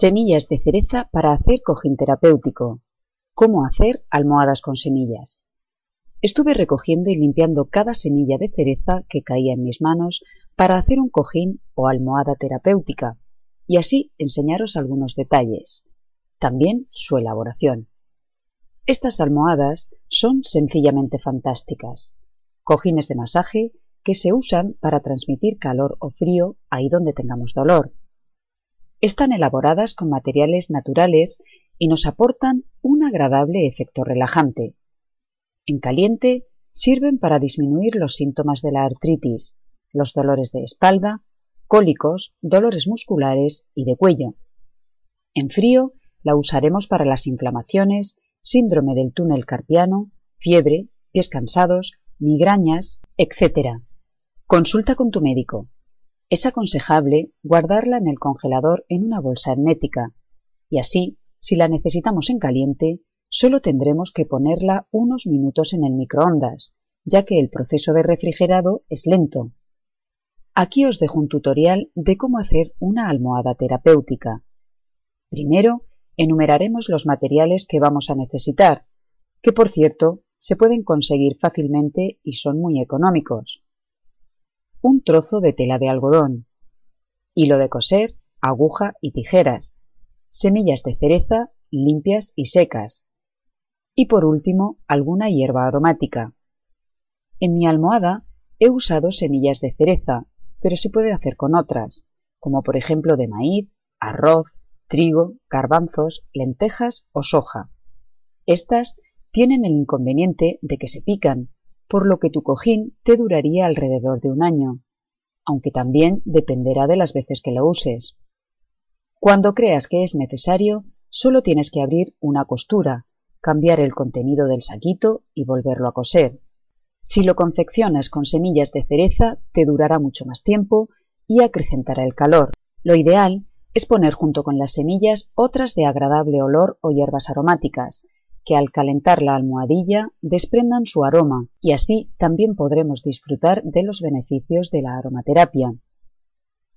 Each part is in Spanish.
Semillas de cereza para hacer cojín terapéutico. ¿Cómo hacer almohadas con semillas? Estuve recogiendo y limpiando cada semilla de cereza que caía en mis manos para hacer un cojín o almohada terapéutica y así enseñaros algunos detalles. También su elaboración. Estas almohadas son sencillamente fantásticas. Cojines de masaje que se usan para transmitir calor o frío ahí donde tengamos dolor están elaboradas con materiales naturales y nos aportan un agradable efecto relajante. En caliente sirven para disminuir los síntomas de la artritis, los dolores de espalda, cólicos, dolores musculares y de cuello. En frío la usaremos para las inflamaciones, síndrome del túnel carpiano, fiebre, pies cansados, migrañas, etc. Consulta con tu médico. Es aconsejable guardarla en el congelador en una bolsa hermética, y así, si la necesitamos en caliente, solo tendremos que ponerla unos minutos en el microondas, ya que el proceso de refrigerado es lento. Aquí os dejo un tutorial de cómo hacer una almohada terapéutica. Primero, enumeraremos los materiales que vamos a necesitar, que por cierto se pueden conseguir fácilmente y son muy económicos un trozo de tela de algodón, hilo de coser, aguja y tijeras, semillas de cereza limpias y secas, y por último alguna hierba aromática. En mi almohada he usado semillas de cereza, pero se puede hacer con otras, como por ejemplo de maíz, arroz, trigo, garbanzos, lentejas o soja. Estas tienen el inconveniente de que se pican por lo que tu cojín te duraría alrededor de un año, aunque también dependerá de las veces que lo uses. Cuando creas que es necesario, solo tienes que abrir una costura, cambiar el contenido del saquito y volverlo a coser. Si lo confeccionas con semillas de cereza, te durará mucho más tiempo y acrecentará el calor. Lo ideal es poner junto con las semillas otras de agradable olor o hierbas aromáticas, que al calentar la almohadilla desprendan su aroma y así también podremos disfrutar de los beneficios de la aromaterapia.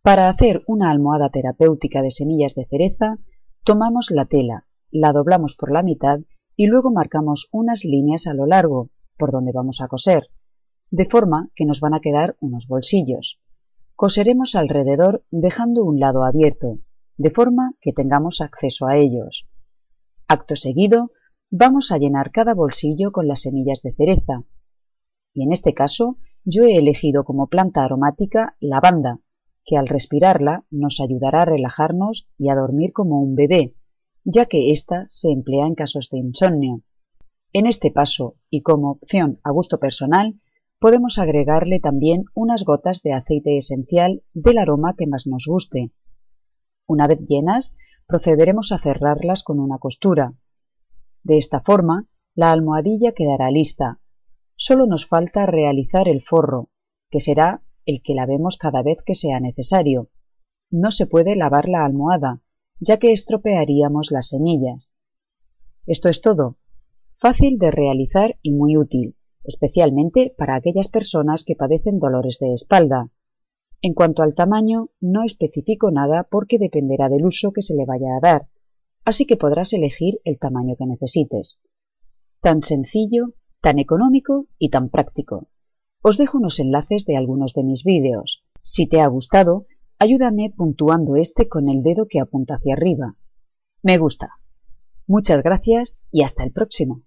Para hacer una almohada terapéutica de semillas de cereza, tomamos la tela, la doblamos por la mitad y luego marcamos unas líneas a lo largo, por donde vamos a coser, de forma que nos van a quedar unos bolsillos. Coseremos alrededor dejando un lado abierto, de forma que tengamos acceso a ellos. Acto seguido, vamos a llenar cada bolsillo con las semillas de cereza. Y en este caso yo he elegido como planta aromática lavanda, que al respirarla nos ayudará a relajarnos y a dormir como un bebé, ya que ésta se emplea en casos de insomnio. En este paso, y como opción a gusto personal, podemos agregarle también unas gotas de aceite esencial del aroma que más nos guste. Una vez llenas, procederemos a cerrarlas con una costura, de esta forma, la almohadilla quedará lista. Solo nos falta realizar el forro, que será el que lavemos cada vez que sea necesario. No se puede lavar la almohada, ya que estropearíamos las semillas. Esto es todo. Fácil de realizar y muy útil, especialmente para aquellas personas que padecen dolores de espalda. En cuanto al tamaño, no especifico nada porque dependerá del uso que se le vaya a dar, así que podrás elegir el tamaño que necesites. Tan sencillo, tan económico y tan práctico. Os dejo unos enlaces de algunos de mis vídeos. Si te ha gustado, ayúdame puntuando este con el dedo que apunta hacia arriba. Me gusta. Muchas gracias y hasta el próximo.